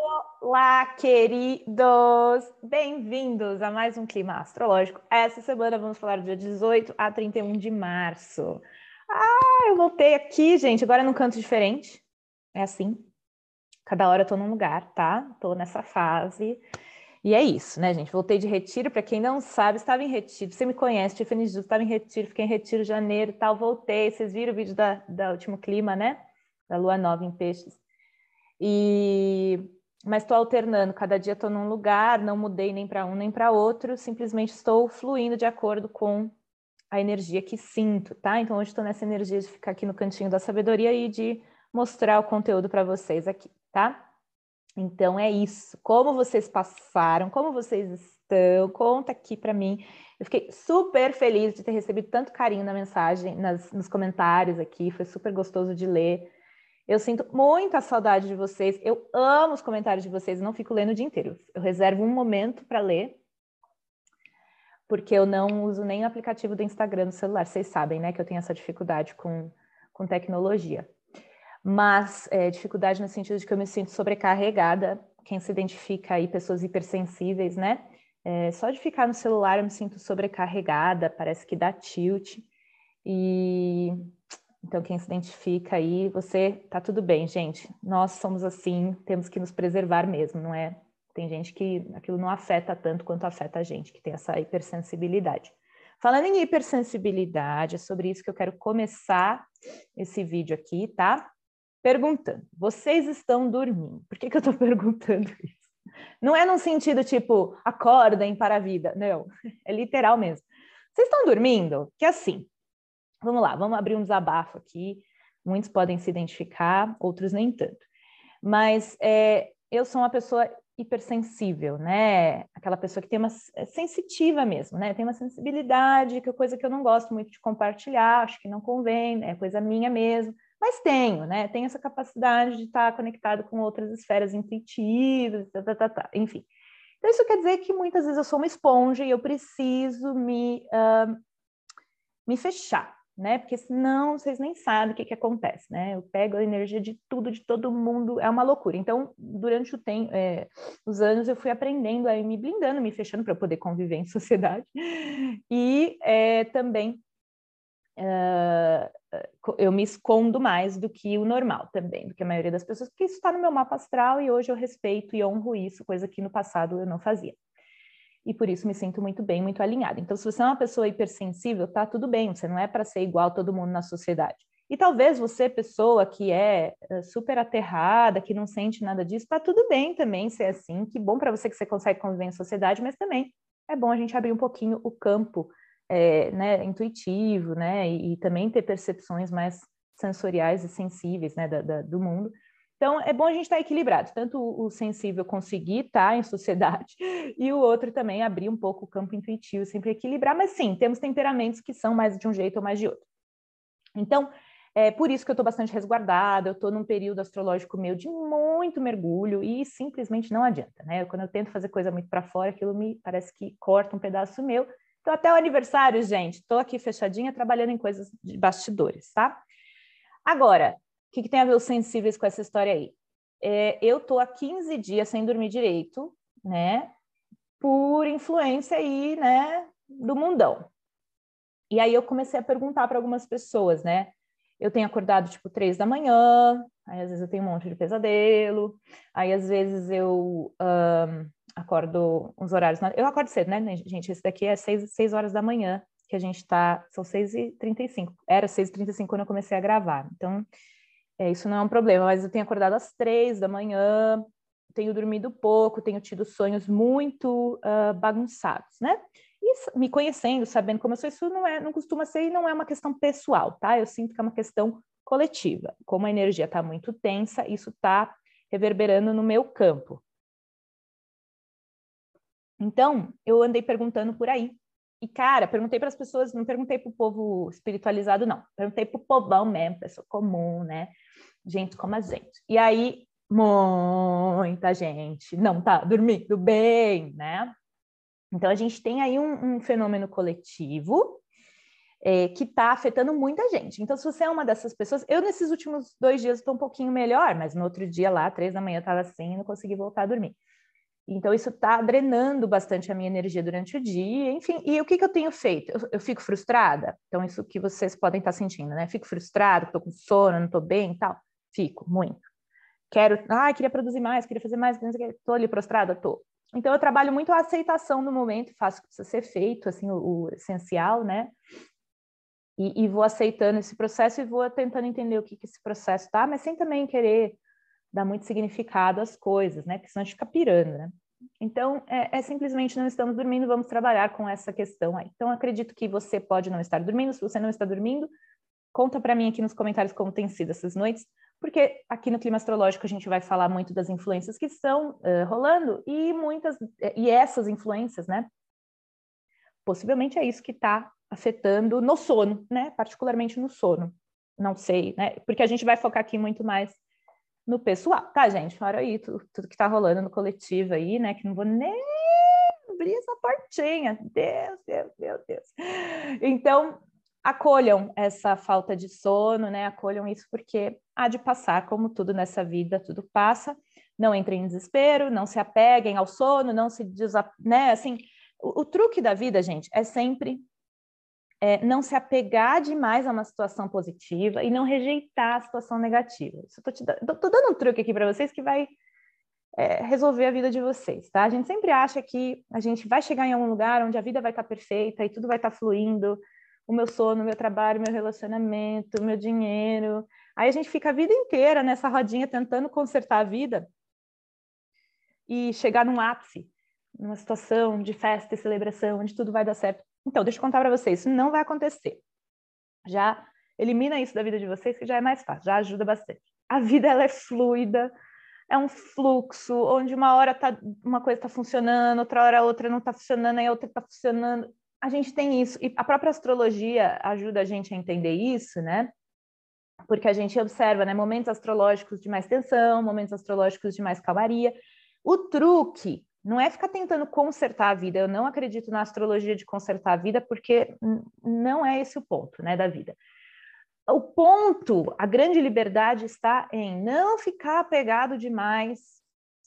Olá, queridos! Bem-vindos a mais um Clima Astrológico. Essa semana vamos falar do dia 18 a 31 de março. Ah, eu voltei aqui, gente, agora num canto diferente. É assim. Cada hora eu tô num lugar, tá? Tô nessa fase. E é isso, né, gente? Voltei de retiro. Para quem não sabe, estava em retiro. Você me conhece, Tiffany Jus, estava em retiro, fiquei em retiro janeiro tal. Voltei. Vocês viram o vídeo da, da último clima, né? Da lua nova em peixes. E mas estou alternando, cada dia estou num lugar, não mudei nem para um nem para outro, simplesmente estou fluindo de acordo com a energia que sinto, tá? Então hoje estou nessa energia de ficar aqui no cantinho da sabedoria e de mostrar o conteúdo para vocês aqui, tá? Então é isso. Como vocês passaram, como vocês estão, conta aqui para mim. Eu fiquei super feliz de ter recebido tanto carinho na mensagem, nas, nos comentários aqui, foi super gostoso de ler. Eu sinto muita saudade de vocês. Eu amo os comentários de vocês. Não fico lendo o dia inteiro. Eu reservo um momento para ler, porque eu não uso nem o aplicativo do Instagram no celular. Vocês sabem, né, que eu tenho essa dificuldade com, com tecnologia. Mas é, dificuldade no sentido de que eu me sinto sobrecarregada. Quem se identifica aí, pessoas hipersensíveis, né? É, só de ficar no celular eu me sinto sobrecarregada, parece que dá tilt. E então, quem se identifica aí, você tá tudo bem, gente. Nós somos assim, temos que nos preservar mesmo, não é? Tem gente que aquilo não afeta tanto quanto afeta a gente, que tem essa hipersensibilidade. Falando em hipersensibilidade, é sobre isso que eu quero começar esse vídeo aqui, tá? Perguntando: vocês estão dormindo? Por que, que eu tô perguntando isso? Não é num sentido tipo, acordem para a vida, não, é literal mesmo. Vocês estão dormindo? Que assim, Vamos lá, vamos abrir um desabafo aqui. Muitos podem se identificar, outros nem tanto. Mas é, eu sou uma pessoa hipersensível, né? Aquela pessoa que tem uma é sensitiva mesmo, né? Tem uma sensibilidade, que é coisa que eu não gosto muito de compartilhar, acho que não convém, é coisa minha mesmo. Mas tenho, né? Tenho essa capacidade de estar conectado com outras esferas intuitivas, tá, tá, tá, tá. enfim. Então, isso quer dizer que muitas vezes eu sou uma esponja e eu preciso me, uh, me fechar, né? Porque senão vocês nem sabem o que, que acontece, né? Eu pego a energia de tudo, de todo mundo, é uma loucura. Então, durante o tempo, é, os anos, eu fui aprendendo a me blindando, me fechando para poder conviver em sociedade. E é, também uh, eu me escondo mais do que o normal também, do que a maioria das pessoas, porque isso está no meu mapa astral e hoje eu respeito e honro isso, coisa que no passado eu não fazia e por isso me sinto muito bem, muito alinhada. Então, se você é uma pessoa hipersensível, tá tudo bem, você não é para ser igual todo mundo na sociedade. E talvez você, pessoa que é eh, super aterrada, que não sente nada disso, tá tudo bem também ser assim. Que bom para você que você consegue conviver em sociedade, mas também é bom a gente abrir um pouquinho o campo é, né, intuitivo, né, e, e, também ter percepções mais sensoriais e sensíveis, né, da, da, do mundo, então, é bom a gente estar equilibrado, tanto o sensível conseguir estar em sociedade e o outro também abrir um pouco o campo intuitivo, sempre equilibrar, mas sim, temos temperamentos que são mais de um jeito ou mais de outro. Então, é por isso que eu estou bastante resguardada, eu estou num período astrológico meu de muito mergulho e simplesmente não adianta, né? Quando eu tento fazer coisa muito para fora, aquilo me parece que corta um pedaço meu. Então, até o aniversário, gente, estou aqui fechadinha trabalhando em coisas de bastidores, tá? Agora, o que, que, tem a ver os sensíveis com essa história aí? É, eu tô há 15 dias sem dormir direito, né? Por influência aí, né? Do mundão. E aí eu comecei a perguntar para algumas pessoas, né? Eu tenho acordado tipo três da manhã, aí às vezes eu tenho um monte de pesadelo, aí às vezes eu um, acordo uns horários. Eu acordo cedo, né, gente? Esse daqui é seis, seis horas da manhã que a gente tá. São 6h35. Era 6h35 quando eu comecei a gravar. Então, é, isso não é um problema, mas eu tenho acordado às três da manhã, tenho dormido pouco, tenho tido sonhos muito uh, bagunçados, né? E me conhecendo, sabendo como eu sou, isso não, é, não costuma ser e não é uma questão pessoal, tá? Eu sinto que é uma questão coletiva. Como a energia está muito tensa, isso está reverberando no meu campo. Então, eu andei perguntando por aí. E, cara, perguntei para as pessoas, não perguntei para o povo espiritualizado, não. Perguntei para o povão mesmo, pessoa comum, né? gente como a gente. E aí, muita gente não tá dormindo bem, né? Então, a gente tem aí um, um fenômeno coletivo é, que está afetando muita gente. Então, se você é uma dessas pessoas, eu nesses últimos dois dias estou um pouquinho melhor, mas no outro dia lá, três da manhã, estava assim, não consegui voltar a dormir. Então, isso está drenando bastante a minha energia durante o dia, enfim. E o que, que eu tenho feito? Eu, eu fico frustrada? Então, isso que vocês podem estar tá sentindo, né? Fico frustrada, estou com sono, não estou bem e tal. Fico, muito. Quero, ah, queria produzir mais, queria fazer mais, estou ali prostrada, estou. Então, eu trabalho muito a aceitação do momento, faço o que precisa ser feito, assim, o, o essencial, né? E, e, vou aceitando esse processo e vou tentando entender o que, que esse processo tá, mas sem também querer dar muito significado às coisas, né? Porque senão a gente fica pirando, né? Então, é, é, simplesmente não estamos dormindo, vamos trabalhar com essa questão aí. Então, acredito que você pode não estar dormindo. Se você não está dormindo, conta para mim aqui nos comentários como tem sido essas noites, porque aqui no Clima Astrológico a gente vai falar muito das influências que estão uh, rolando e muitas, e essas influências, né? Possivelmente é isso que está afetando no sono, né? Particularmente no sono. Não sei, né? Porque a gente vai focar aqui muito mais no pessoal, tá, gente? Fora aí tudo, tudo que tá rolando no coletivo aí, né? Que não vou nem abrir essa portinha. Deus, Deus, Deus, Deus. Então, acolham essa falta de sono, né? Acolham isso porque há de passar, como tudo nessa vida, tudo passa. Não entrem em desespero, não se apeguem ao sono, não se desap... né? Assim, o, o truque da vida, gente, é sempre é, não se apegar demais a uma situação positiva e não rejeitar a situação negativa. Estou dando um truque aqui para vocês que vai é, resolver a vida de vocês, tá? A gente sempre acha que a gente vai chegar em algum lugar onde a vida vai estar tá perfeita e tudo vai estar tá fluindo, o meu sono, o meu trabalho, meu relacionamento, meu dinheiro. Aí a gente fica a vida inteira nessa rodinha tentando consertar a vida e chegar num ápice, numa situação de festa e celebração, onde tudo vai dar certo. Então, deixa eu contar para vocês, isso não vai acontecer. Já elimina isso da vida de vocês, que já é mais fácil, já ajuda bastante. A vida ela é fluida, é um fluxo, onde uma hora tá, uma coisa está funcionando, outra hora outra não está funcionando, aí a outra está funcionando. A gente tem isso, e a própria astrologia ajuda a gente a entender isso, né? Porque a gente observa né, momentos astrológicos de mais tensão, momentos astrológicos de mais calmaria. O truque não é ficar tentando consertar a vida. Eu não acredito na astrologia de consertar a vida, porque não é esse o ponto né, da vida. O ponto, a grande liberdade está em não ficar apegado demais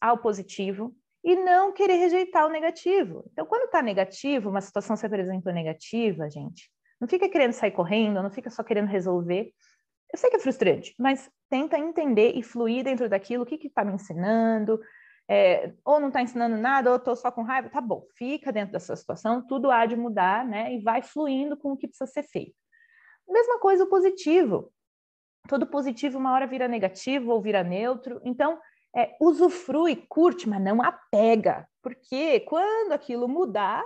ao positivo e não querer rejeitar o negativo. Então, quando está negativo, uma situação se apresentou negativa, gente, não fica querendo sair correndo, não fica só querendo resolver. Eu sei que é frustrante, mas tenta entender e fluir dentro daquilo, o que está me ensinando, é, ou não está ensinando nada, ou estou só com raiva, tá bom, fica dentro dessa situação, tudo há de mudar, né? E vai fluindo com o que precisa ser feito. Mesma coisa o positivo. Todo positivo uma hora vira negativo ou vira neutro. Então, é, usufrui, curte, mas não apega. Porque quando aquilo mudar,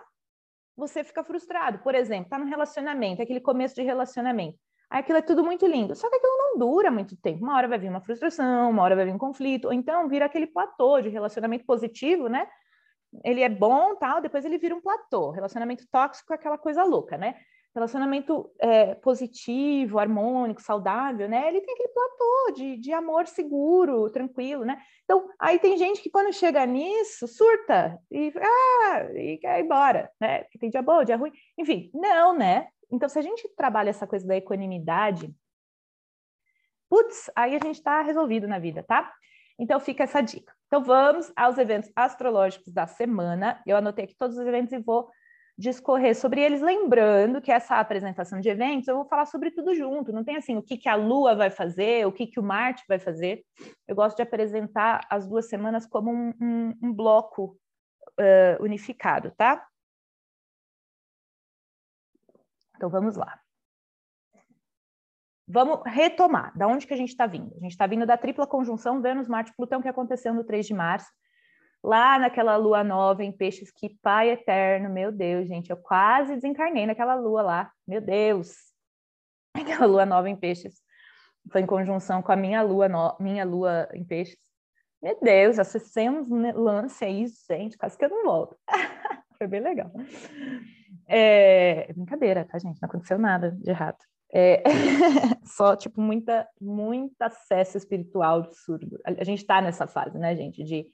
você fica frustrado. Por exemplo, tá no relacionamento, aquele começo de relacionamento. Aquilo é tudo muito lindo. Só que aquilo não dura muito tempo. Uma hora vai vir uma frustração, uma hora vai vir um conflito, ou então vira aquele platô de relacionamento positivo, né? Ele é bom, tal, depois ele vira um platô. Relacionamento tóxico é aquela coisa louca, né? Relacionamento é, positivo, harmônico, saudável, né? Ele tem aquele platô de, de amor seguro, tranquilo, né? Então, aí tem gente que quando chega nisso, surta e, ah, e quer ir embora, né? Que tem dia bom, dia ruim. Enfim, não, né? Então, se a gente trabalha essa coisa da equanimidade, putz, aí a gente está resolvido na vida, tá? Então, fica essa dica. Então, vamos aos eventos astrológicos da semana. Eu anotei aqui todos os eventos e vou discorrer sobre eles, lembrando que essa apresentação de eventos eu vou falar sobre tudo junto, não tem assim o que, que a Lua vai fazer, o que, que o Marte vai fazer. Eu gosto de apresentar as duas semanas como um, um, um bloco uh, unificado, tá? Então vamos lá. Vamos retomar. Da onde que a gente está vindo? A gente está vindo da tripla conjunção Vênus-Marte-Plutão que aconteceu no 3 de março, lá naquela lua nova em peixes, que pai eterno, meu Deus, gente, eu quase desencarnei naquela lua lá, meu Deus. Aquela lua nova em peixes foi em conjunção com a minha lua, no... minha lua em peixes. Meu Deus, acessemos um lance aí, gente, quase que eu não volto. foi bem legal. É, brincadeira, tá, gente? Não aconteceu nada de errado. É, só, tipo, muita, muita acesso espiritual absurdo. A, a gente está nessa fase, né, gente? De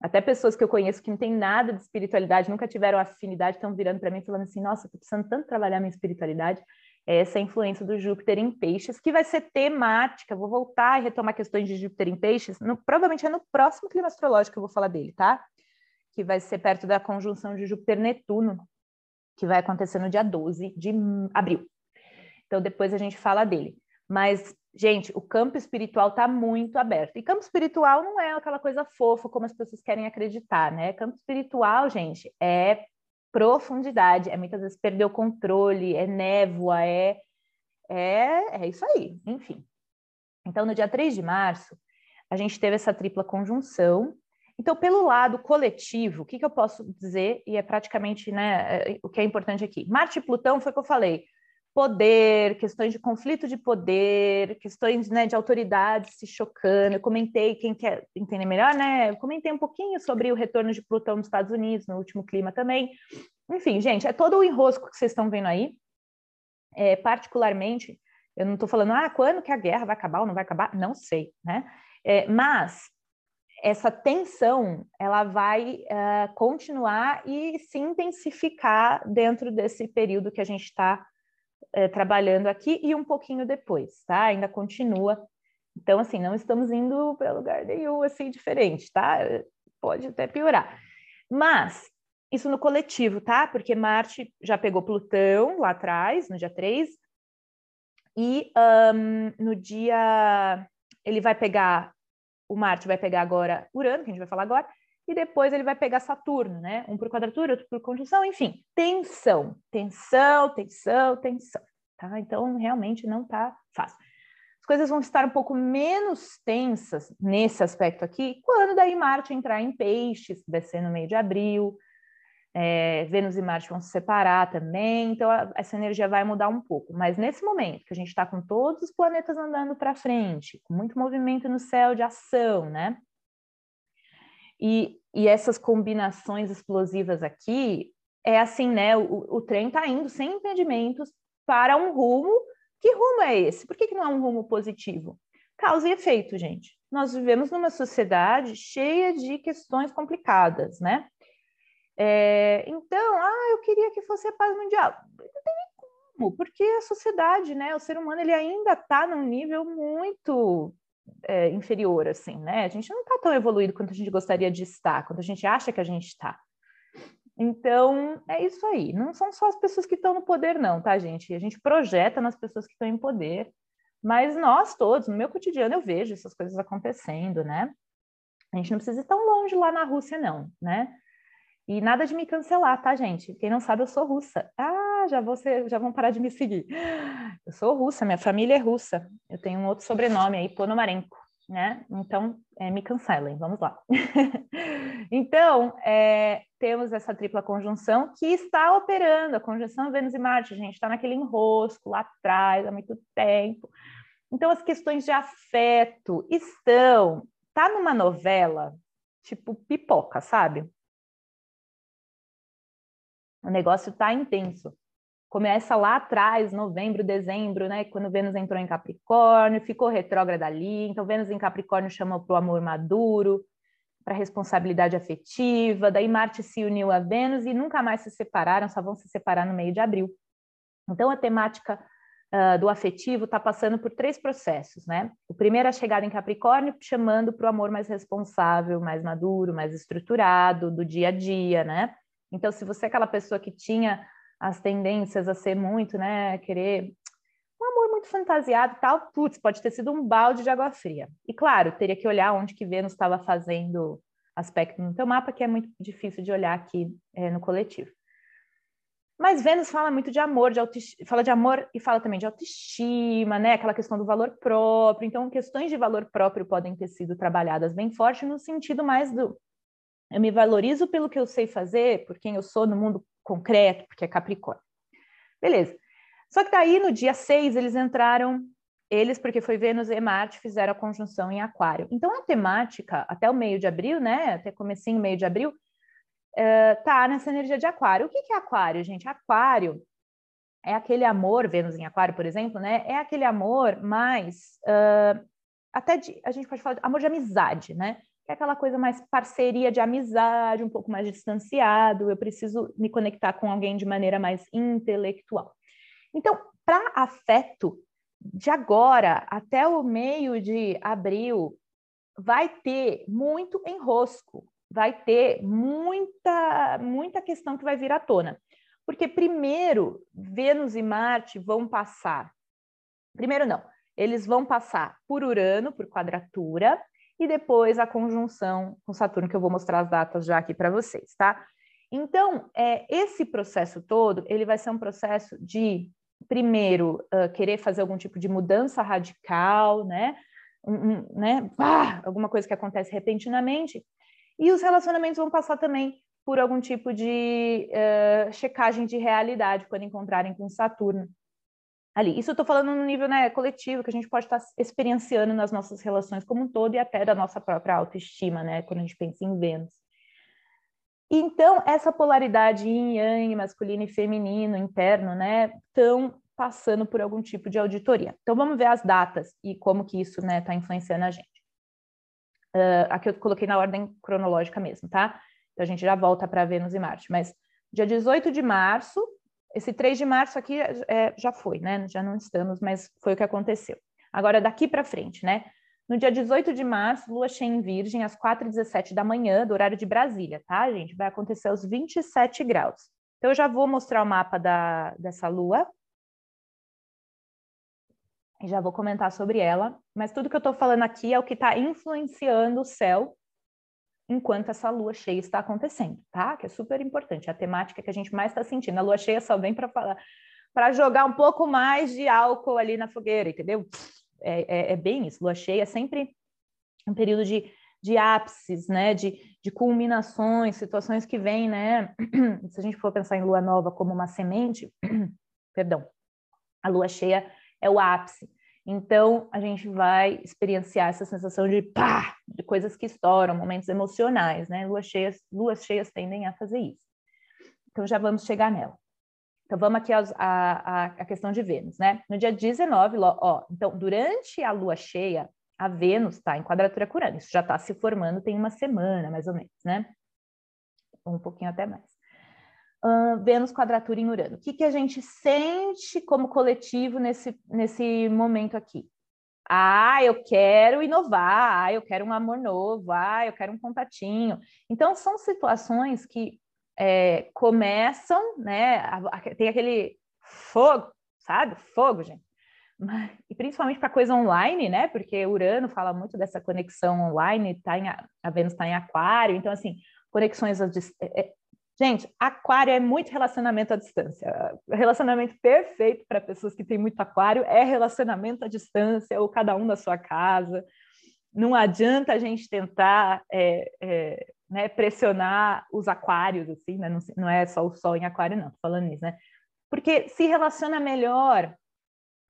até pessoas que eu conheço que não tem nada de espiritualidade, nunca tiveram afinidade, estão virando para mim falando assim: nossa, tô precisando tanto trabalhar minha espiritualidade. essa influência do Júpiter em peixes, que vai ser temática. Vou voltar e retomar questões de Júpiter em peixes. No, provavelmente é no próximo clima astrológico que eu vou falar dele, tá? Que vai ser perto da conjunção de Júpiter-Netuno, que vai acontecer no dia 12 de abril. Então, depois a gente fala dele. Mas, gente, o campo espiritual está muito aberto. E campo espiritual não é aquela coisa fofa como as pessoas querem acreditar, né? Campo espiritual, gente, é profundidade, é muitas vezes perder o controle, é névoa, é, é, é isso aí, enfim. Então, no dia 3 de março, a gente teve essa tripla conjunção. Então, pelo lado coletivo, o que, que eu posso dizer? E é praticamente né, é, o que é importante aqui. Marte e Plutão foi o que eu falei poder, questões de conflito de poder, questões né, de autoridade se chocando. Eu comentei, quem quer entender melhor, né? Eu comentei um pouquinho sobre o retorno de Plutão nos Estados Unidos, no último clima também. Enfim, gente, é todo o enrosco que vocês estão vendo aí. É, particularmente, eu não estou falando, ah, quando que a guerra vai acabar ou não vai acabar? Não sei, né? É, mas essa tensão ela vai uh, continuar e se intensificar dentro desse período que a gente está é, trabalhando aqui e um pouquinho depois, tá? Ainda continua. Então, assim, não estamos indo para lugar nenhum assim diferente, tá? Pode até piorar. Mas isso no coletivo, tá? Porque Marte já pegou Plutão lá atrás, no dia 3, e um, no dia. Ele vai pegar. O Marte vai pegar agora Urano, que a gente vai falar agora, e depois ele vai pegar Saturno, né? Um por quadratura, outro por conjunção, enfim, tensão, tensão, tensão, tensão, tá? Então, realmente não tá fácil. As coisas vão estar um pouco menos tensas nesse aspecto aqui, quando daí Marte entrar em peixes, ser no meio de abril, é, Vênus e Marte vão se separar também, então a, essa energia vai mudar um pouco. Mas nesse momento que a gente está com todos os planetas andando para frente, com muito movimento no céu de ação, né? E, e essas combinações explosivas aqui, é assim, né? O, o trem está indo sem impedimentos para um rumo. Que rumo é esse? Por que, que não é um rumo positivo? Causa e efeito, gente. Nós vivemos numa sociedade cheia de questões complicadas, né? É, então, ah, eu queria que fosse a paz mundial. Não tem como, porque a sociedade, né, o ser humano, ele ainda está num nível muito é, inferior, assim, né? A gente não está tão evoluído quanto a gente gostaria de estar, quanto a gente acha que a gente está. Então, é isso aí. Não são só as pessoas que estão no poder, não, tá, gente? A gente projeta nas pessoas que estão em poder, mas nós todos, no meu cotidiano, eu vejo essas coisas acontecendo, né? A gente não precisa ir tão longe lá na Rússia, não, né? E nada de me cancelar, tá, gente? Quem não sabe, eu sou russa. Ah, já, vou ser, já vão parar de me seguir. Eu sou russa, minha família é russa. Eu tenho um outro sobrenome aí, Ponomarenko, né? Então, é, me cancelem, vamos lá. então, é, temos essa tripla conjunção que está operando, a conjunção Vênus e Marte, gente está naquele enrosco lá atrás há muito tempo. Então, as questões de afeto estão, tá numa novela, tipo pipoca, sabe? O negócio está intenso. Começa lá atrás, novembro, dezembro, né? Quando Vênus entrou em Capricórnio, ficou retrógrada ali. Então, Vênus em Capricórnio chama para o amor maduro, para a responsabilidade afetiva. Daí, Marte se uniu a Vênus e nunca mais se separaram, só vão se separar no meio de abril. Então, a temática uh, do afetivo está passando por três processos, né? O primeiro é a chegada em Capricórnio, chamando para o amor mais responsável, mais maduro, mais estruturado, do dia a dia, né? Então, se você é aquela pessoa que tinha as tendências a ser muito, né, querer um amor muito fantasiado e tal, putz, pode ter sido um balde de água fria. E claro, teria que olhar onde que Vênus estava fazendo aspecto no teu mapa, que é muito difícil de olhar aqui é, no coletivo. Mas Vênus fala muito de amor, de fala de amor e fala também de autoestima, né? Aquela questão do valor próprio. Então, questões de valor próprio podem ter sido trabalhadas bem forte no sentido mais do eu me valorizo pelo que eu sei fazer, por quem eu sou no mundo concreto, porque é Capricórnio. Beleza. Só que daí, no dia 6, eles entraram, eles, porque foi Vênus e Marte, fizeram a conjunção em Aquário. Então, a temática, até o meio de abril, né? Até comecinho, meio de abril, uh, tá nessa energia de Aquário. O que, que é Aquário, gente? Aquário é aquele amor, Vênus em Aquário, por exemplo, né? É aquele amor mais. Uh, até de, a gente pode falar de amor de amizade, né? É aquela coisa mais parceria de amizade, um pouco mais distanciado, eu preciso me conectar com alguém de maneira mais intelectual. Então, para afeto, de agora até o meio de abril, vai ter muito enrosco, vai ter muita, muita questão que vai vir à tona. Porque primeiro, Vênus e Marte vão passar. Primeiro não, eles vão passar por Urano, por quadratura, e depois a conjunção com Saturno, que eu vou mostrar as datas já aqui para vocês, tá? Então, é, esse processo todo, ele vai ser um processo de, primeiro, uh, querer fazer algum tipo de mudança radical, né? Um, um, né? Ah, alguma coisa que acontece repentinamente. E os relacionamentos vão passar também por algum tipo de uh, checagem de realidade quando encontrarem com Saturno ali. Isso eu estou falando no nível né, coletivo, que a gente pode estar tá experienciando nas nossas relações como um todo e até da nossa própria autoestima, né, quando a gente pensa em Vênus. Então, essa polaridade yin yang, masculino e feminino, interno, né, estão passando por algum tipo de auditoria. Então, vamos ver as datas e como que isso está né, tá influenciando a gente. Uh, aqui eu coloquei na ordem cronológica mesmo, tá? Então a gente já volta para Vênus e Marte. Mas dia 18 de março, esse 3 de março aqui é, já foi, né? Já não estamos, mas foi o que aconteceu. Agora, daqui para frente, né? No dia 18 de março, lua cheia em Virgem, às 4h17 da manhã, do horário de Brasília, tá, gente? Vai acontecer aos 27 graus. Então, eu já vou mostrar o mapa da, dessa lua. E já vou comentar sobre ela. Mas tudo que eu estou falando aqui é o que está influenciando o céu enquanto essa lua cheia está acontecendo, tá? Que é super importante, é a temática que a gente mais está sentindo. A lua cheia só vem para falar, para jogar um pouco mais de álcool ali na fogueira, entendeu? É, é, é, bem isso. Lua cheia é sempre um período de, de ápices, né? De, de culminações, situações que vêm, né? Se a gente for pensar em lua nova como uma semente, perdão, a lua cheia é o ápice. Então, a gente vai experienciar essa sensação de pá, coisas que estouram, momentos emocionais, né? Luas cheias, luas cheias tendem a fazer isso. Então, já vamos chegar nela. Então, vamos aqui aos, a, a, a, questão de Vênus, né? No dia 19, ó, então, durante a lua cheia, a Vênus está em quadratura com Urano. Isso já está se formando, tem uma semana, mais ou menos, né? Um pouquinho até mais uh, Vênus quadratura em Urano. O que, que a gente sente como coletivo nesse, nesse momento aqui? Ah, eu quero inovar, ah, eu quero um amor novo, ah, eu quero um contatinho. Então, são situações que é, começam, né? Tem aquele fogo, sabe? Fogo, gente. E principalmente para coisa online, né? Porque Urano fala muito dessa conexão online, tá em, a Vênus está em Aquário, então, assim, conexões Gente, aquário é muito relacionamento à distância. Relacionamento perfeito para pessoas que têm muito aquário é relacionamento à distância, ou cada um da sua casa. Não adianta a gente tentar é, é, né, pressionar os aquários, assim, né? não, não, é só o sol em aquário, não, falando nisso, né? Porque se relaciona melhor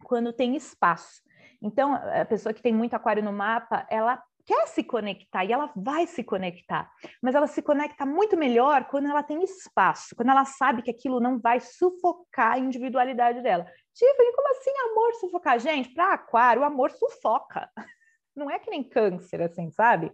quando tem espaço. Então, a pessoa que tem muito aquário no mapa, ela quer se conectar e ela vai se conectar, mas ela se conecta muito melhor quando ela tem espaço, quando ela sabe que aquilo não vai sufocar a individualidade dela. Tiffany, como assim amor sufocar? Gente, para aquário, o amor sufoca. Não é que nem câncer, assim, sabe?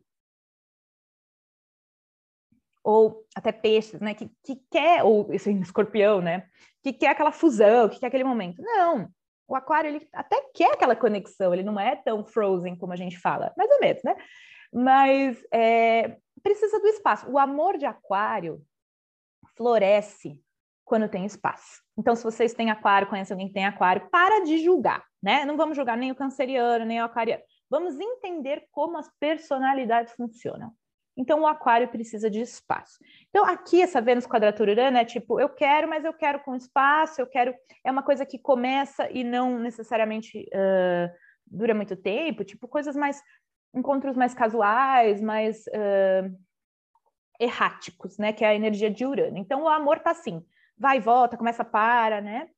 Ou até peixes, né? Que, que quer, ou assim, escorpião, né? Que quer aquela fusão, que quer aquele momento. Não, o aquário ele até quer aquela conexão, ele não é tão frozen como a gente fala, mais ou menos, né? Mas é, precisa do espaço. O amor de aquário floresce quando tem espaço. Então, se vocês têm aquário, conhecem alguém que tem aquário, para de julgar, né? Não vamos julgar nem o canceriano, nem o aquariano. Vamos entender como as personalidades funcionam. Então, o aquário precisa de espaço. Então, aqui, essa Vênus quadratura Urano é tipo, eu quero, mas eu quero com espaço, eu quero... É uma coisa que começa e não necessariamente uh, dura muito tempo, tipo, coisas mais... Encontros mais casuais, mais uh, erráticos, né? Que é a energia de Urano. Então, o amor tá assim, vai e volta, começa, para, né?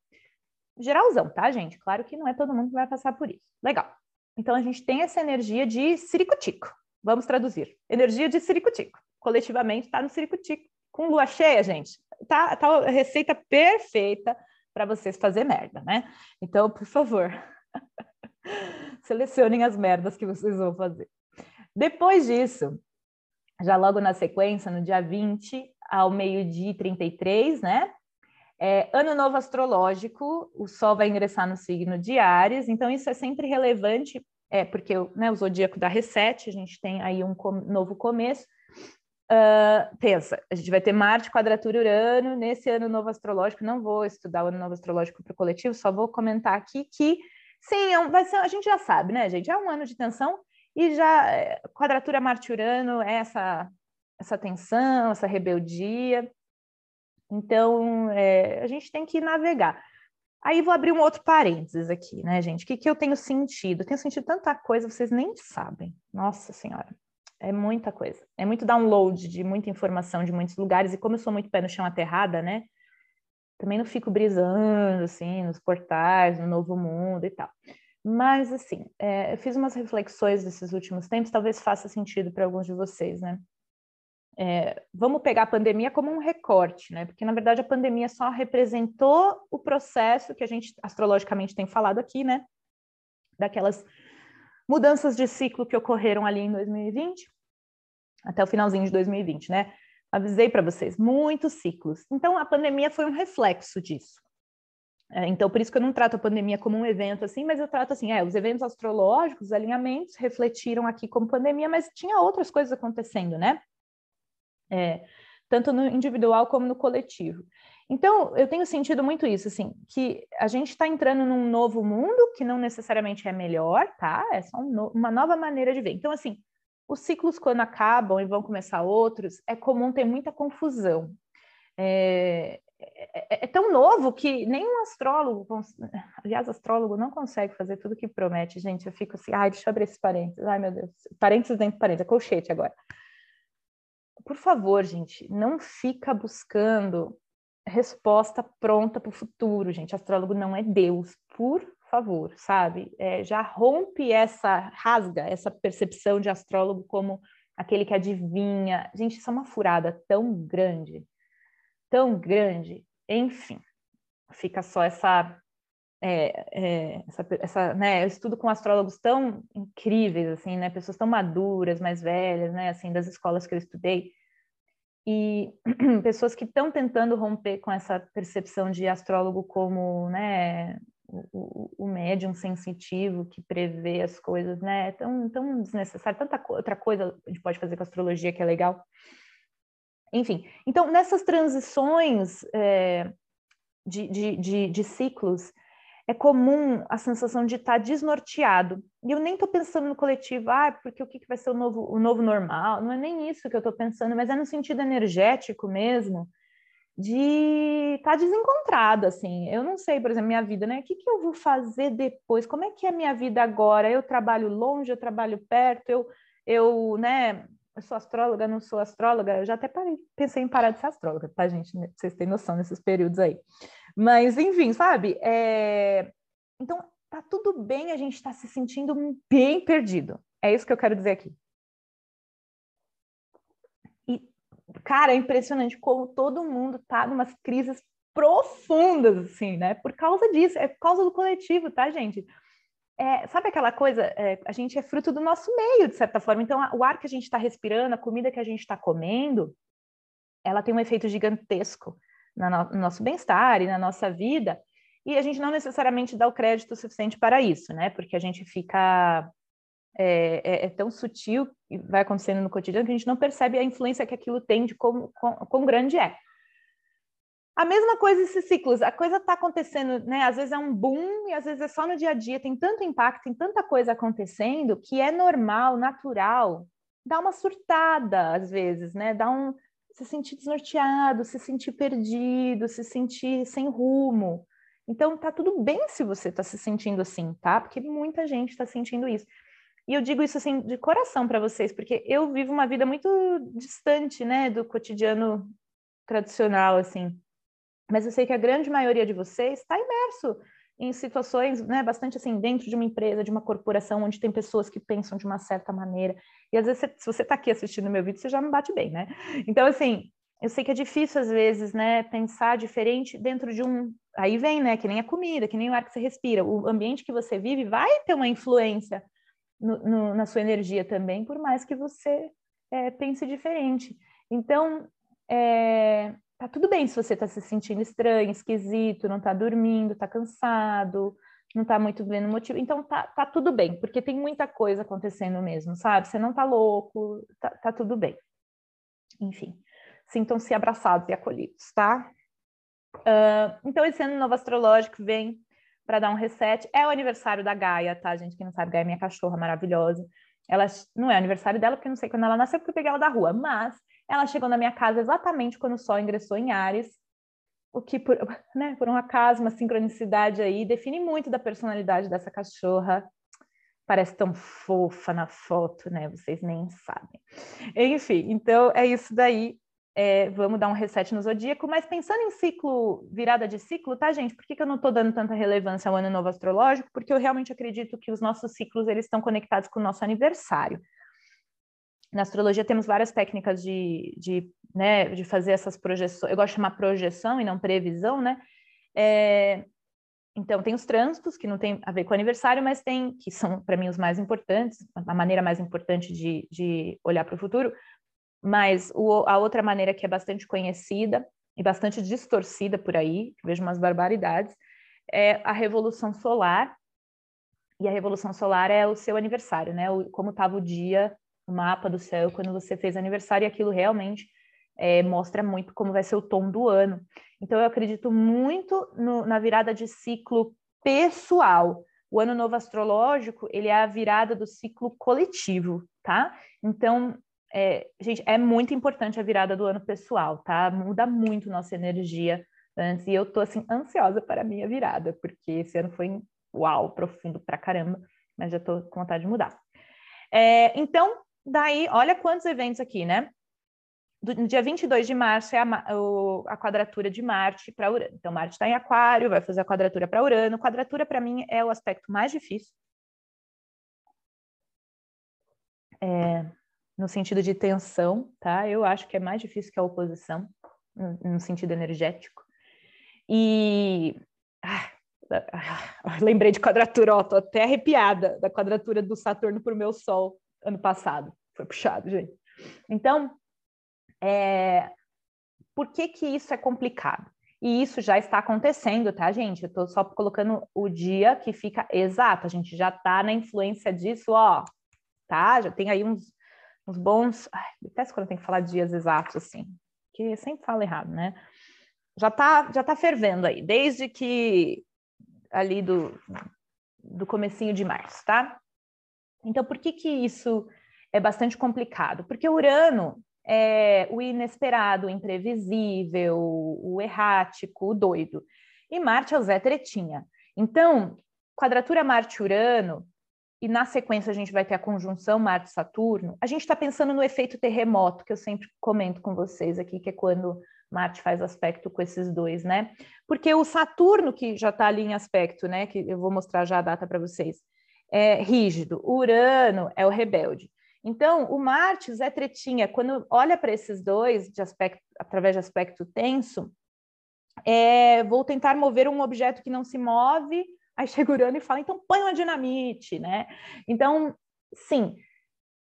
Geralzão, tá, gente? Claro que não é todo mundo que vai passar por isso. Legal. Então, a gente tem essa energia de ciricutico, Vamos traduzir. Energia de ciricutico. Coletivamente está no ciricutico. Com lua cheia, gente, tá, tá a receita perfeita para vocês fazer merda, né? Então, por favor, selecionem as merdas que vocês vão fazer. Depois disso, já logo na sequência, no dia 20 ao meio-dia 33, né? É, ano novo astrológico, o Sol vai ingressar no signo de Ares, então isso é sempre relevante, é, porque né, o zodíaco dá reset, a gente tem aí um com novo começo. Uh, pensa, a gente vai ter Marte, quadratura Urano, nesse ano novo astrológico, não vou estudar o ano novo astrológico para o coletivo, só vou comentar aqui que, sim, é vai ser, a gente já sabe, né, gente, é um ano de tensão, e já é, quadratura Marte-Urano é essa, essa tensão, essa rebeldia, então, é, a gente tem que navegar. Aí vou abrir um outro parênteses aqui, né, gente? O que, que eu tenho sentido? Eu tenho sentido tanta coisa, vocês nem sabem. Nossa Senhora, é muita coisa. É muito download de muita informação de muitos lugares. E como eu sou muito pé no chão aterrada, né? Também não fico brisando, assim, nos portais, no novo mundo e tal. Mas, assim, é, eu fiz umas reflexões desses últimos tempos, talvez faça sentido para alguns de vocês, né? É, vamos pegar a pandemia como um recorte, né? Porque na verdade a pandemia só representou o processo que a gente astrologicamente tem falado aqui, né? Daquelas mudanças de ciclo que ocorreram ali em 2020 até o finalzinho de 2020, né? Avisei para vocês, muitos ciclos. Então a pandemia foi um reflexo disso. É, então por isso que eu não trato a pandemia como um evento assim, mas eu trato assim, é, os eventos astrológicos, os alinhamentos refletiram aqui como pandemia, mas tinha outras coisas acontecendo, né? É, tanto no individual como no coletivo. Então, eu tenho sentido muito isso, assim, que a gente está entrando num novo mundo que não necessariamente é melhor, tá? É só um no uma nova maneira de ver. Então, assim, os ciclos, quando acabam e vão começar outros, é comum ter muita confusão. É, é, é tão novo que nem um astrólogo, aliás, astrólogo não consegue fazer tudo que promete, gente. Eu fico assim, ai, deixa eu abrir esse parênteses, ai meu Deus, parênteses dentro de parênteses, é colchete agora por favor, gente, não fica buscando resposta pronta para o futuro, gente. Astrólogo não é Deus, por favor, sabe? É, já rompe essa, rasga essa percepção de astrólogo como aquele que adivinha. Gente, isso é uma furada tão grande, tão grande. Enfim, fica só essa. É, é, essa, essa né, eu estudo com astrólogos tão incríveis, assim, né, pessoas tão maduras, mais velhas, né, assim, das escolas que eu estudei, e pessoas que estão tentando romper com essa percepção de astrólogo como, né, o, o, médium sensitivo que prevê as coisas, né, tão, tão desnecessário, tanta outra coisa a gente pode fazer com a astrologia que é legal. Enfim, então nessas transições é, de, de, de, de ciclos, é comum a sensação de estar tá desnorteado. E eu nem estou pensando no coletivo, ah, porque o que, que vai ser o novo, o novo normal? Não é nem isso que eu estou pensando, mas é no sentido energético mesmo, de estar tá desencontrado, assim. Eu não sei, por exemplo, minha vida, né? O que, que eu vou fazer depois? Como é que é a minha vida agora? Eu trabalho longe, eu trabalho perto, eu, eu né? Eu sou astróloga, não sou astróloga, eu já até parei, pensei em parar de ser astróloga, tá, gente? Vocês têm noção nesses períodos aí. Mas, enfim, sabe? É... Então, tá tudo bem a gente estar tá se sentindo bem perdido. É isso que eu quero dizer aqui. E, cara, é impressionante como todo mundo tá numas crises profundas, assim, né? Por causa disso, é por causa do coletivo, tá, gente? É, sabe aquela coisa? É, a gente é fruto do nosso meio, de certa forma. Então, o ar que a gente está respirando, a comida que a gente está comendo, ela tem um efeito gigantesco no, no nosso bem-estar e na nossa vida, e a gente não necessariamente dá o crédito suficiente para isso, né? Porque a gente fica. É, é, é, tão sutil e vai acontecendo no cotidiano que a gente não percebe a influência que aquilo tem de como, quão grande é. A mesma coisa esses ciclos, a coisa está acontecendo, né? Às vezes é um boom e às vezes é só no dia a dia, tem tanto impacto, tem tanta coisa acontecendo que é normal, natural, dar uma surtada às vezes, né? Dá um, se sentir desnorteado, se sentir perdido, se sentir sem rumo. Então, tá tudo bem se você está se sentindo assim, tá? Porque muita gente está sentindo isso. E eu digo isso assim de coração para vocês, porque eu vivo uma vida muito distante, né, do cotidiano tradicional, assim. Mas eu sei que a grande maioria de vocês está imerso em situações, né, bastante assim, dentro de uma empresa, de uma corporação, onde tem pessoas que pensam de uma certa maneira. E às vezes, se você está aqui assistindo meu vídeo, você já não bate bem, né? Então, assim, eu sei que é difícil, às vezes, né, pensar diferente dentro de um. Aí vem, né, que nem a comida, que nem o ar que você respira. O ambiente que você vive vai ter uma influência no, no, na sua energia também, por mais que você é, pense diferente. Então, é, tá tudo bem se você está se sentindo estranho, esquisito, não está dormindo, está cansado, não está muito vendo motivo. Então tá, tá tudo bem, porque tem muita coisa acontecendo mesmo, sabe? Você não está louco, tá, tá tudo bem. Enfim, sintam-se abraçados e acolhidos, tá? Uh, então, esse ano novo astrológico vem para dar um reset. É o aniversário da Gaia, tá, gente? Quem não sabe, Gaia é minha cachorra maravilhosa. Ela não é aniversário dela, porque não sei quando ela nasceu, porque eu peguei ela da rua, mas ela chegou na minha casa exatamente quando o Sol ingressou em Ares, o que, por, né, por um acaso, uma sincronicidade aí, define muito da personalidade dessa cachorra. Parece tão fofa na foto, né? Vocês nem sabem. Enfim, então é isso daí é, vamos dar um reset no zodíaco, mas pensando em ciclo, virada de ciclo, tá, gente? Por que, que eu não estou dando tanta relevância ao ano novo astrológico? Porque eu realmente acredito que os nossos ciclos eles estão conectados com o nosso aniversário. Na astrologia temos várias técnicas de, de, né, de fazer essas projeções. Eu gosto de chamar projeção e não previsão, né? É, então, tem os trânsitos, que não tem a ver com aniversário, mas tem, que são, para mim, os mais importantes, a maneira mais importante de, de olhar para o futuro, mas o, a outra maneira que é bastante conhecida e bastante distorcida por aí, vejo umas barbaridades, é a Revolução Solar. E a Revolução Solar é o seu aniversário, né? O, como estava o dia, o mapa do céu, quando você fez aniversário, e aquilo realmente é, mostra muito como vai ser o tom do ano. Então, eu acredito muito no, na virada de ciclo pessoal. O ano novo astrológico, ele é a virada do ciclo coletivo, tá? Então, é, gente, é muito importante a virada do ano pessoal, tá? Muda muito nossa energia antes, e eu tô, assim, ansiosa para a minha virada, porque esse ano foi, uau, profundo pra caramba, mas já tô com vontade de mudar. É, então, daí, olha quantos eventos aqui, né? Do, no dia 22 de março é a, o, a quadratura de Marte para Urano. Então, Marte está em Aquário, vai fazer a quadratura para Urano. Quadratura, para mim, é o aspecto mais difícil. É, no sentido de tensão, tá? Eu acho que é mais difícil que a oposição, no, no sentido energético. E ah, ah, lembrei de quadratura, ó, tô até arrepiada da quadratura do Saturno para o meu Sol ano passado. Foi puxado, gente. Então, é... por que que isso é complicado? E isso já está acontecendo, tá, gente? Eu estou só colocando o dia que fica exato. A gente já está na influência disso, ó, tá? Já tem aí uns uns bons. Ai, detesto quando tem que falar dias exatos assim, que sempre fala errado, né? Já tá, já tá fervendo aí, desde que ali do, do comecinho de março, tá? Então, por que que isso é bastante complicado? Porque Urano é o inesperado, o imprevisível, o errático, o doido. E Marte é o Zé Tretinha. Então, quadratura Marte-Urano e na sequência a gente vai ter a conjunção Marte-Saturno, a gente está pensando no efeito terremoto, que eu sempre comento com vocês aqui, que é quando Marte faz aspecto com esses dois, né? Porque o Saturno, que já está ali em aspecto, né? Que eu vou mostrar já a data para vocês, é rígido. O Urano é o rebelde. Então, o Marte, o Zé Tretinha, quando olha para esses dois, de aspecto, através de aspecto tenso, é, vou tentar mover um objeto que não se move Aí chega Urano e fala, então põe uma dinamite, né? Então, sim,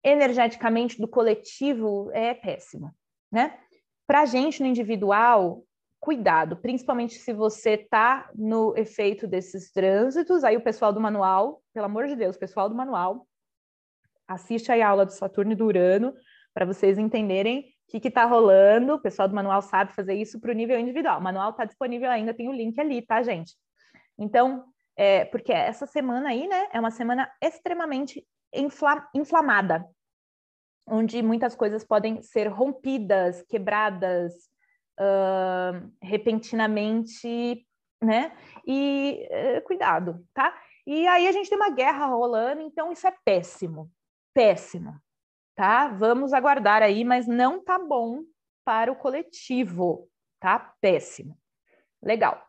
energeticamente do coletivo é péssimo, né? Para a gente no individual, cuidado, principalmente se você está no efeito desses trânsitos. Aí o pessoal do manual, pelo amor de Deus, pessoal do manual, assiste aí a aula do Saturno e do Urano para vocês entenderem o que está rolando. O pessoal do manual sabe fazer isso para o nível individual. O manual está disponível ainda, tem o link ali, tá, gente? Então, é, porque essa semana aí, né, é uma semana extremamente infla inflamada, onde muitas coisas podem ser rompidas, quebradas, uh, repentinamente, né? E uh, cuidado, tá? E aí a gente tem uma guerra rolando, então isso é péssimo, péssimo, tá? Vamos aguardar aí, mas não tá bom para o coletivo, tá? Péssimo. Legal.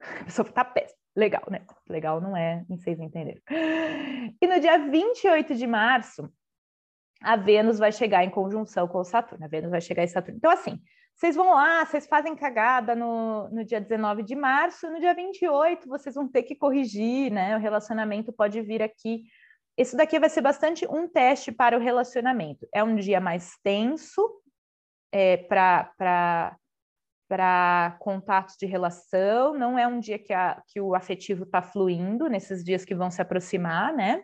A pessoa tá péssimo. Legal, né? Legal não é, nem vocês entenderam. E no dia 28 de março, a Vênus vai chegar em conjunção com o Saturno. A Vênus vai chegar em Saturno. Então, assim, vocês vão lá, vocês fazem cagada no, no dia 19 de março, no dia 28 vocês vão ter que corrigir, né? O relacionamento pode vir aqui. Isso daqui vai ser bastante um teste para o relacionamento. É um dia mais tenso é, para contatos de relação, não é um dia que, a, que o afetivo está fluindo, nesses dias que vão se aproximar, né?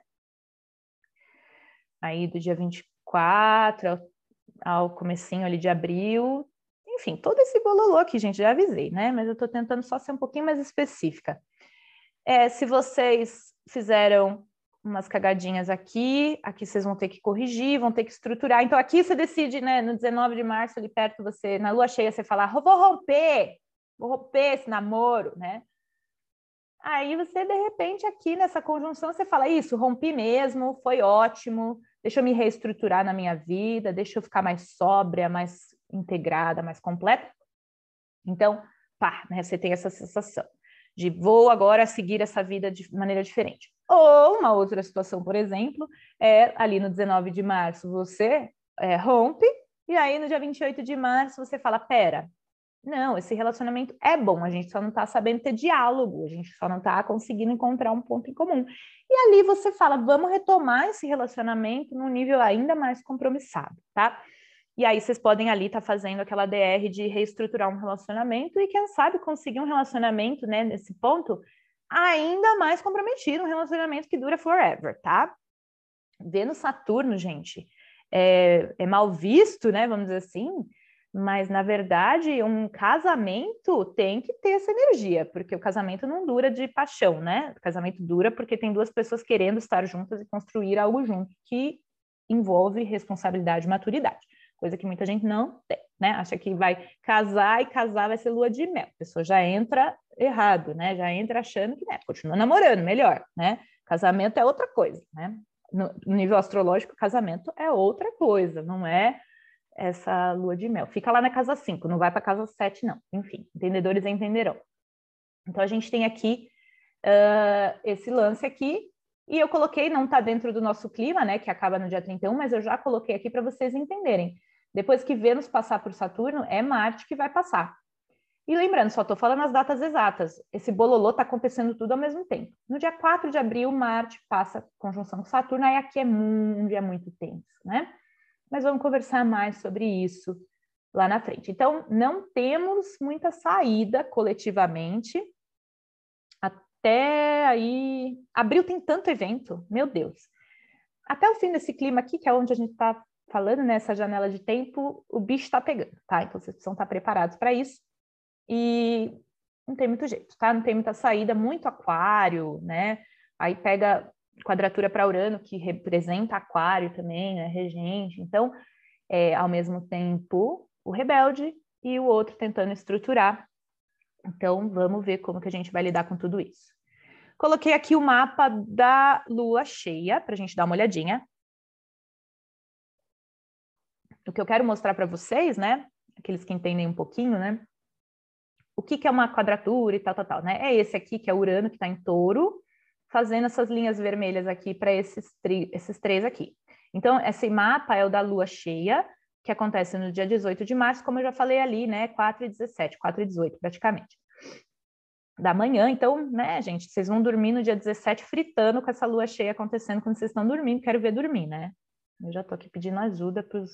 Aí do dia 24 ao, ao comecinho ali de abril, enfim, todo esse bololô aqui, gente, já avisei, né? Mas eu estou tentando só ser um pouquinho mais específica. É, se vocês fizeram umas cagadinhas aqui, aqui vocês vão ter que corrigir, vão ter que estruturar. Então, aqui você decide, né, no 19 de março, ali perto, você, na lua cheia, você falar, vou romper, vou romper esse namoro, né? Aí você, de repente, aqui nessa conjunção, você fala, isso, rompi mesmo, foi ótimo, deixa eu me reestruturar na minha vida, deixa eu ficar mais sóbria, mais integrada, mais completa. Então, pá, né, você tem essa sensação de vou agora seguir essa vida de maneira diferente. Ou uma outra situação, por exemplo, é ali no 19 de março você é, rompe, e aí no dia 28 de março você fala: pera, não, esse relacionamento é bom, a gente só não está sabendo ter diálogo, a gente só não está conseguindo encontrar um ponto em comum. E ali você fala: vamos retomar esse relacionamento num nível ainda mais compromissado, tá? E aí vocês podem ali estar tá fazendo aquela DR de reestruturar um relacionamento e quem sabe conseguir um relacionamento, né, nesse ponto, ainda mais comprometido, um relacionamento que dura forever, tá? Vênus Saturno, gente, é, é mal visto, né? Vamos dizer assim, mas na verdade um casamento tem que ter essa energia, porque o casamento não dura de paixão, né? O casamento dura porque tem duas pessoas querendo estar juntas e construir algo junto que envolve responsabilidade e maturidade, coisa que muita gente não tem, né? Acha que vai casar e casar vai ser lua de mel. A pessoa já entra errado, né? Já entra achando que né, continua namorando, melhor, né? Casamento é outra coisa, né? No, nível astrológico, casamento é outra coisa, não é essa lua de mel. Fica lá na casa 5, não vai para casa 7, não. Enfim, entendedores entenderão. Então, a gente tem aqui uh, esse lance aqui, e eu coloquei, não está dentro do nosso clima, né, que acaba no dia 31, mas eu já coloquei aqui para vocês entenderem. Depois que Vênus passar por Saturno, é Marte que vai passar. E lembrando, só estou falando as datas exatas. Esse bololô está acontecendo tudo ao mesmo tempo. No dia 4 de abril, Marte passa conjunção com Saturno, aí aqui é um dia muito tenso, né? Mas vamos conversar mais sobre isso lá na frente. Então, não temos muita saída coletivamente. Até aí. Abril tem tanto evento, meu Deus. Até o fim desse clima aqui, que é onde a gente está falando nessa janela de tempo, o bicho está pegando, tá? Então vocês precisam estar preparados para isso e não tem muito jeito, tá? Não tem muita saída, muito aquário, né? Aí pega quadratura para Urano, que representa aquário também, né? Regente. Então, é, ao mesmo tempo, o rebelde e o outro tentando estruturar. Então, vamos ver como que a gente vai lidar com tudo isso. Coloquei aqui o mapa da lua cheia, para a gente dar uma olhadinha. O que eu quero mostrar para vocês, né? Aqueles que entendem um pouquinho, né? o que, que é uma quadratura e tal, tal, tal, né? É esse aqui, que é Urano, que está em touro, fazendo essas linhas vermelhas aqui para esses, esses três aqui. Então, esse mapa é o da lua cheia, que acontece no dia 18 de março, como eu já falei ali, né? 4 e 17, 4 e 18, praticamente. Da manhã, então, né, gente, vocês vão dormir no dia 17 fritando com essa lua cheia acontecendo quando vocês estão dormindo, quero ver dormir, né? Eu já estou aqui pedindo ajuda para os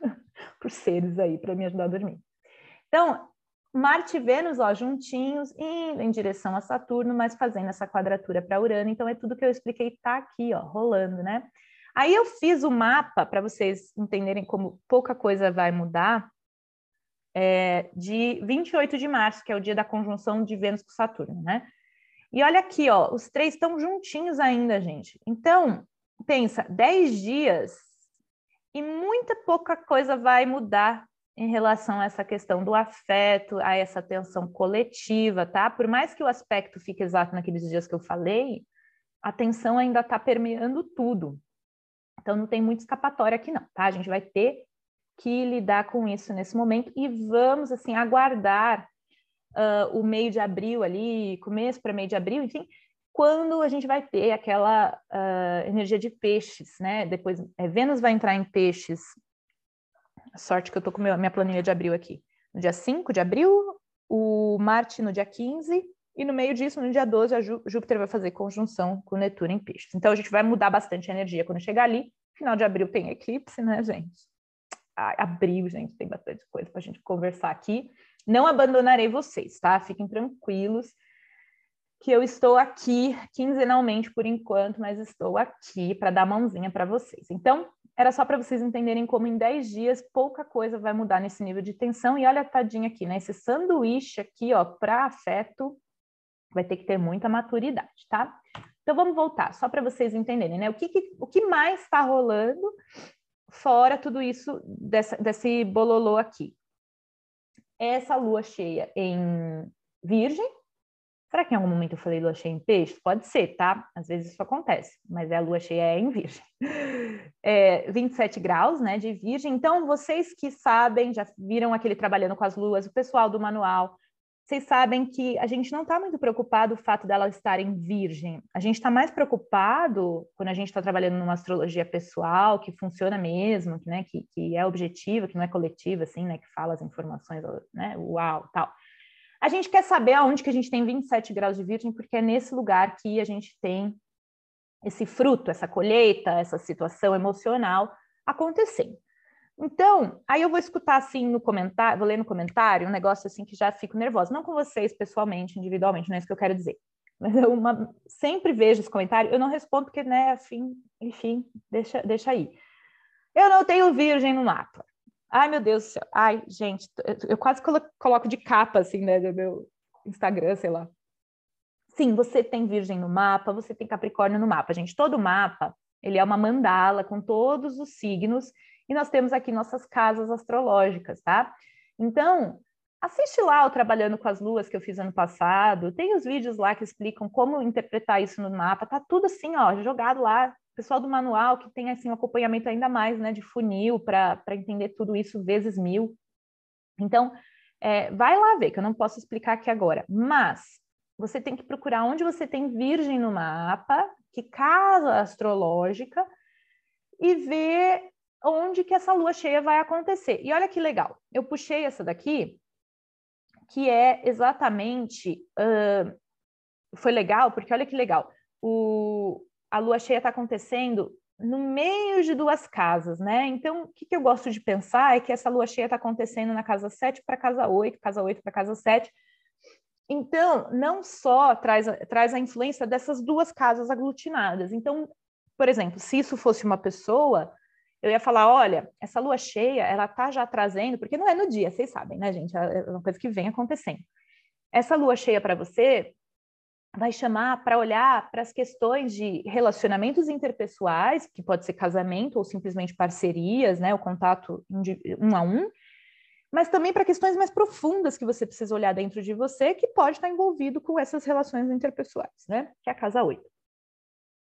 seres aí, para me ajudar a dormir. Então, Marte e Vênus, ó, juntinhos, indo em direção a Saturno, mas fazendo essa quadratura para Urano. Então, é tudo que eu expliquei, tá aqui, ó, rolando, né? Aí eu fiz o mapa para vocês entenderem como pouca coisa vai mudar, é, de 28 de março, que é o dia da conjunção de Vênus com Saturno, né? E olha aqui, ó, os três estão juntinhos ainda, gente. Então, pensa, 10 dias e muita pouca coisa vai mudar em relação a essa questão do afeto, a essa tensão coletiva, tá? Por mais que o aspecto fique exato naqueles dias que eu falei, a tensão ainda está permeando tudo. Então não tem muita escapatória aqui não, tá? A gente vai ter que lidar com isso nesse momento e vamos assim aguardar uh, o meio de abril ali, começo para meio de abril, enfim, quando a gente vai ter aquela uh, energia de peixes, né? Depois é, Vênus vai entrar em peixes sorte que eu estou com a minha planilha de abril aqui. No dia 5 de abril, o Marte no dia 15, e no meio disso, no dia 12, a Júpiter vai fazer conjunção com Netuno em peixes. Então a gente vai mudar bastante a energia quando chegar ali. Final de abril tem eclipse, né, gente? abril, gente, tem bastante coisa para a gente conversar aqui. Não abandonarei vocês, tá? Fiquem tranquilos que eu estou aqui quinzenalmente por enquanto, mas estou aqui para dar mãozinha para vocês. Então, era só para vocês entenderem como em 10 dias pouca coisa vai mudar nesse nível de tensão. E olha a tadinha aqui, né? Esse sanduíche aqui, ó, para afeto, vai ter que ter muita maturidade, tá? Então vamos voltar, só para vocês entenderem, né? O que, que o que mais está rolando fora tudo isso dessa, desse bololô aqui? Essa lua cheia em Virgem, Será que em algum momento eu falei lua cheia em peixe? Pode ser, tá? Às vezes isso acontece, mas é a lua cheia é em virgem. É, 27 graus, né, de virgem. Então, vocês que sabem, já viram aquele trabalhando com as luas, o pessoal do manual, vocês sabem que a gente não está muito preocupado o fato dela estar em virgem. A gente está mais preocupado quando a gente está trabalhando numa astrologia pessoal, que funciona mesmo, né, que, que é objetiva, que não é coletiva, assim, né, que fala as informações, né, uau, tal a gente quer saber aonde que a gente tem 27 graus de virgem, porque é nesse lugar que a gente tem esse fruto, essa colheita, essa situação emocional acontecendo. Então, aí eu vou escutar assim no comentário, vou ler no comentário um negócio assim que já fico nervosa, não com vocês pessoalmente, individualmente, não é isso que eu quero dizer. Mas eu uma, sempre vejo esse comentário, eu não respondo porque, né, afim, enfim, deixa, deixa aí. Eu não tenho virgem no mapa. Ai, meu Deus do céu. Ai, gente, eu quase coloco de capa, assim, né, do meu Instagram, sei lá. Sim, você tem Virgem no mapa, você tem Capricórnio no mapa, gente. Todo mapa, ele é uma mandala com todos os signos, e nós temos aqui nossas casas astrológicas, tá? Então, assiste lá o Trabalhando com as Luas que eu fiz ano passado, tem os vídeos lá que explicam como interpretar isso no mapa, tá tudo assim, ó, jogado lá pessoal do manual que tem assim um acompanhamento ainda mais né, de funil para entender tudo isso vezes mil. Então, é, vai lá ver, que eu não posso explicar aqui agora, mas você tem que procurar onde você tem virgem no mapa, que casa astrológica, e ver onde que essa lua cheia vai acontecer. E olha que legal, eu puxei essa daqui, que é exatamente. Uh, foi legal, porque olha que legal. O, a lua cheia está acontecendo no meio de duas casas, né? Então, o que, que eu gosto de pensar é que essa lua cheia está acontecendo na casa 7 para casa 8, casa 8 para casa 7. Então, não só traz, traz a influência dessas duas casas aglutinadas. Então, por exemplo, se isso fosse uma pessoa, eu ia falar, olha, essa lua cheia, ela tá já trazendo, porque não é no dia, vocês sabem, né, gente? É uma coisa que vem acontecendo. Essa lua cheia para você vai chamar para olhar para as questões de relacionamentos interpessoais, que pode ser casamento ou simplesmente parcerias, né, o contato um a um, mas também para questões mais profundas que você precisa olhar dentro de você, que pode estar envolvido com essas relações interpessoais, né, que é a casa 8.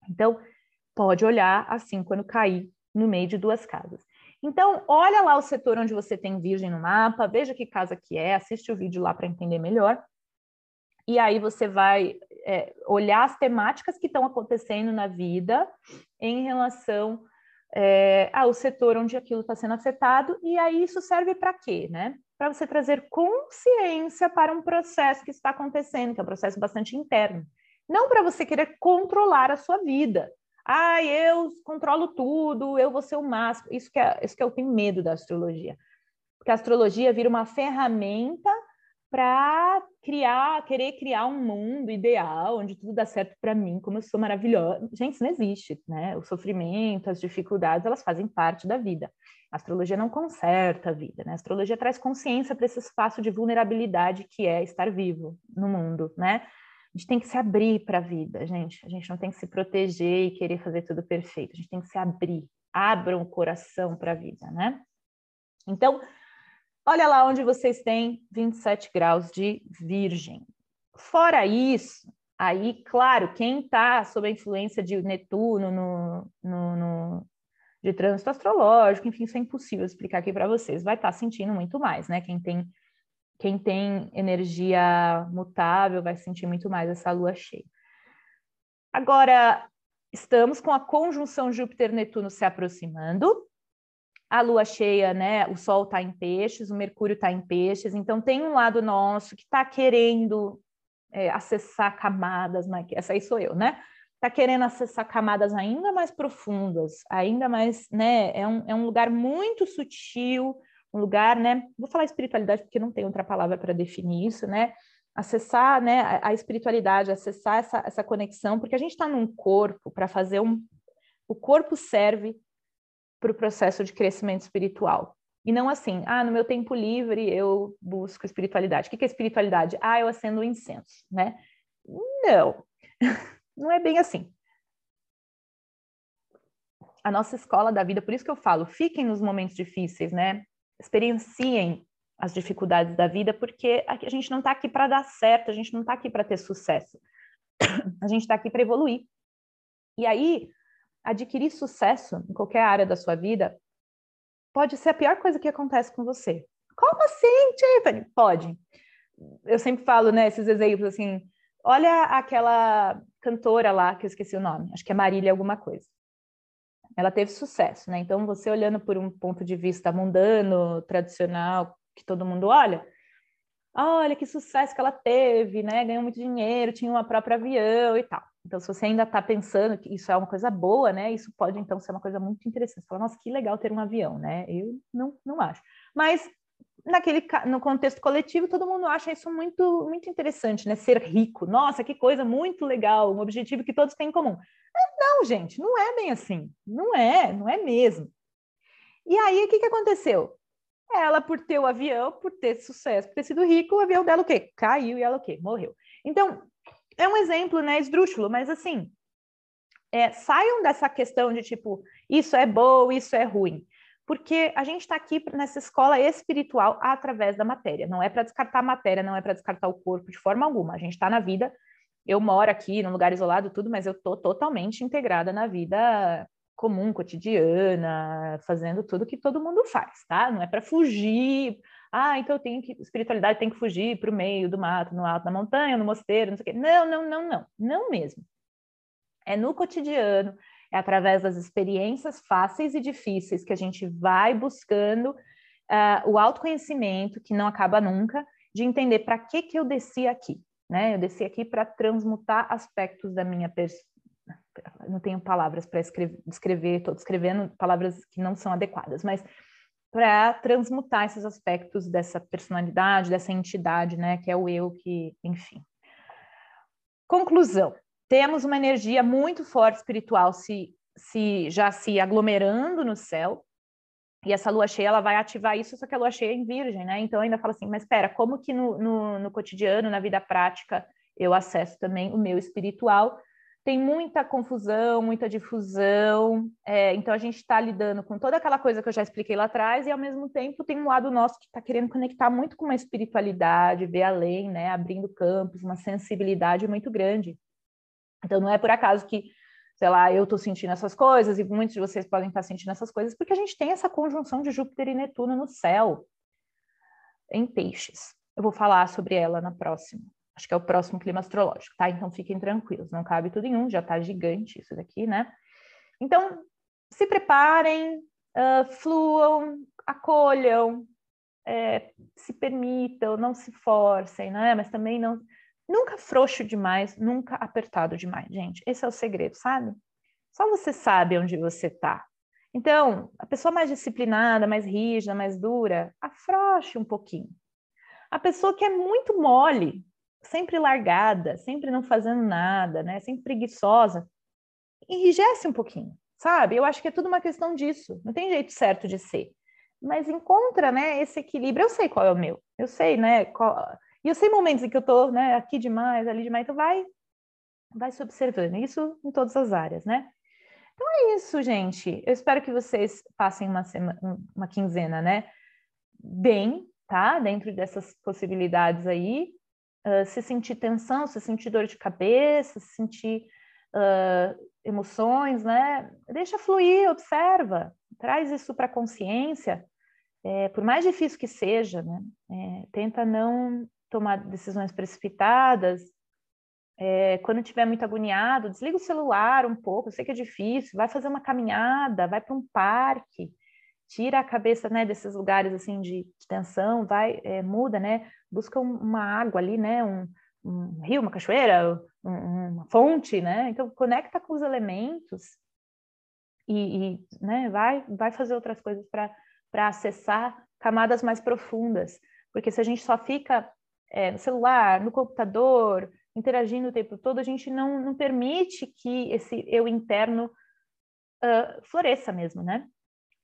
Então, pode olhar assim quando cair no meio de duas casas. Então, olha lá o setor onde você tem virgem no mapa, veja que casa que é, assiste o vídeo lá para entender melhor. E aí você vai é, olhar as temáticas que estão acontecendo na vida em relação é, ao setor onde aquilo está sendo afetado, e aí isso serve para quê, né? Para você trazer consciência para um processo que está acontecendo, que é um processo bastante interno. Não para você querer controlar a sua vida. Ah, eu controlo tudo, eu vou ser o máximo. Isso que, é, isso que eu tenho medo da astrologia. Porque a astrologia vira uma ferramenta para criar, querer criar um mundo ideal onde tudo dá certo para mim, como eu sou maravilhosa. Gente, isso não existe, né? O sofrimento, as dificuldades, elas fazem parte da vida. A astrologia não conserta a vida, né? A astrologia traz consciência para esse espaço de vulnerabilidade que é estar vivo no mundo, né? A gente tem que se abrir para a vida, gente. A gente não tem que se proteger e querer fazer tudo perfeito. A gente tem que se abrir. Abram o coração para a vida, né? Então, Olha lá onde vocês têm 27 graus de virgem. Fora isso, aí, claro, quem está sob a influência de Netuno no, no, no, de trânsito astrológico, enfim, isso é impossível explicar aqui para vocês, vai estar tá sentindo muito mais, né? Quem tem, quem tem energia mutável vai sentir muito mais essa lua cheia. Agora, estamos com a conjunção Júpiter-Netuno se aproximando, a lua cheia, né? O sol está em peixes, o Mercúrio está em peixes, então tem um lado nosso que está querendo é, acessar camadas, né? essa aí sou eu, né? está querendo acessar camadas ainda mais profundas, ainda mais, né? É um, é um lugar muito sutil, um lugar, né? Vou falar espiritualidade porque não tem outra palavra para definir isso, né? Acessar, né, a, a espiritualidade, acessar essa, essa conexão, porque a gente está num corpo para fazer um. O corpo serve para o processo de crescimento espiritual. E não assim, ah, no meu tempo livre eu busco espiritualidade. O que é espiritualidade? Ah, eu acendo incenso, né? Não, não é bem assim. A nossa escola da vida, por isso que eu falo, fiquem nos momentos difíceis, né? Experienciem as dificuldades da vida, porque a gente não está aqui para dar certo, a gente não está aqui para ter sucesso. A gente está aqui para evoluir. E aí, adquirir sucesso em qualquer área da sua vida pode ser a pior coisa que acontece com você. Como assim, Tiffany? Pode. Eu sempre falo, né, esses exemplos assim, olha aquela cantora lá, que eu esqueci o nome, acho que é Marília alguma coisa. Ela teve sucesso, né? Então, você olhando por um ponto de vista mundano, tradicional, que todo mundo olha, olha que sucesso que ela teve, né? Ganhou muito dinheiro, tinha uma própria avião e tal. Então, se você ainda está pensando que isso é uma coisa boa, né? Isso pode, então, ser uma coisa muito interessante. Você fala, nossa, que legal ter um avião, né? Eu não, não acho. Mas, naquele, no contexto coletivo, todo mundo acha isso muito, muito interessante, né? Ser rico. Nossa, que coisa muito legal, um objetivo que todos têm em comum. Não, gente, não é bem assim. Não é, não é mesmo. E aí, o que, que aconteceu? Ela, por ter o avião, por ter sucesso, por ter sido rico, o avião dela o quê? Caiu e ela o quê? Morreu. Então, é um exemplo, né, esdrúxulo, mas assim, é, saiam dessa questão de tipo, isso é bom, isso é ruim. Porque a gente está aqui nessa escola espiritual através da matéria. Não é para descartar a matéria, não é para descartar o corpo de forma alguma. A gente está na vida. Eu moro aqui num lugar isolado, tudo, mas eu estou totalmente integrada na vida comum, cotidiana, fazendo tudo que todo mundo faz, tá? Não é para fugir ah, então eu tenho que, espiritualidade tem que fugir para o meio do mato, no alto da montanha, no mosteiro, não sei o quê. Não, não, não, não, não mesmo. É no cotidiano, é através das experiências fáceis e difíceis que a gente vai buscando uh, o autoconhecimento, que não acaba nunca, de entender para que, que eu desci aqui. Né? Eu desci aqui para transmutar aspectos da minha. Não tenho palavras para descrever, estou descrevendo palavras que não são adequadas, mas para transmutar esses aspectos dessa personalidade, dessa entidade, né, que é o eu que, enfim. Conclusão: temos uma energia muito forte espiritual se, se já se aglomerando no céu. E essa lua cheia ela vai ativar isso, só que a lua cheia é em virgem, né? Então ainda fala assim, mas espera, como que no, no, no cotidiano, na vida prática, eu acesso também o meu espiritual? Tem muita confusão, muita difusão, é, então a gente está lidando com toda aquela coisa que eu já expliquei lá atrás, e ao mesmo tempo tem um lado nosso que está querendo conectar muito com uma espiritualidade, ver além, né, abrindo campos, uma sensibilidade muito grande. Então não é por acaso que, sei lá, eu estou sentindo essas coisas, e muitos de vocês podem estar sentindo essas coisas, porque a gente tem essa conjunção de Júpiter e Netuno no céu, em peixes. Eu vou falar sobre ela na próxima. Acho que é o próximo clima astrológico, tá? Então fiquem tranquilos, não cabe tudo em um, já tá gigante isso daqui, né? Então, se preparem, uh, fluam, acolham, é, se permitam, não se forcem, né? Mas também não. Nunca frouxo demais, nunca apertado demais, gente. Esse é o segredo, sabe? Só você sabe onde você tá. Então, a pessoa mais disciplinada, mais rígida, mais dura, afrouxe um pouquinho. A pessoa que é muito mole, sempre largada, sempre não fazendo nada, né? Sempre preguiçosa, enrijece um pouquinho, sabe? Eu acho que é tudo uma questão disso. Não tem jeito certo de ser. Mas encontra, né, esse equilíbrio. Eu sei qual é o meu. Eu sei, né, qual... E eu sei momentos em que eu tô, né, aqui demais, ali demais, então vai vai se observando. Isso em todas as áreas, né? Então é isso, gente. Eu espero que vocês passem uma semana, uma quinzena, né, bem, tá? Dentro dessas possibilidades aí, se sentir tensão, se sentir dor de cabeça, se sentir uh, emoções, né? Deixa fluir, observa, traz isso para a consciência, é, por mais difícil que seja, né? É, tenta não tomar decisões precipitadas. É, quando estiver muito agoniado, desliga o celular um pouco, eu sei que é difícil, vai fazer uma caminhada, vai para um parque, tira a cabeça né, desses lugares assim de, de tensão, vai, é, muda, né? Busca um, uma água ali, né? Um, um rio, uma cachoeira, um, uma fonte, né? Então, conecta com os elementos e, e né, vai, vai fazer outras coisas para acessar camadas mais profundas. Porque se a gente só fica é, no celular, no computador, interagindo o tempo todo, a gente não, não permite que esse eu interno uh, floresça mesmo, né?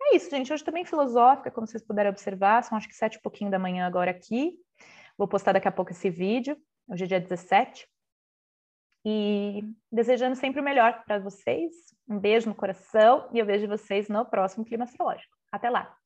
É isso, gente. Hoje também filosófica, como vocês puderam observar, são acho que sete e pouquinho da manhã agora aqui. Vou postar daqui a pouco esse vídeo. Hoje é dia 17. E desejando sempre o melhor para vocês. Um beijo no coração e eu vejo vocês no próximo Clima Astrológico. Até lá!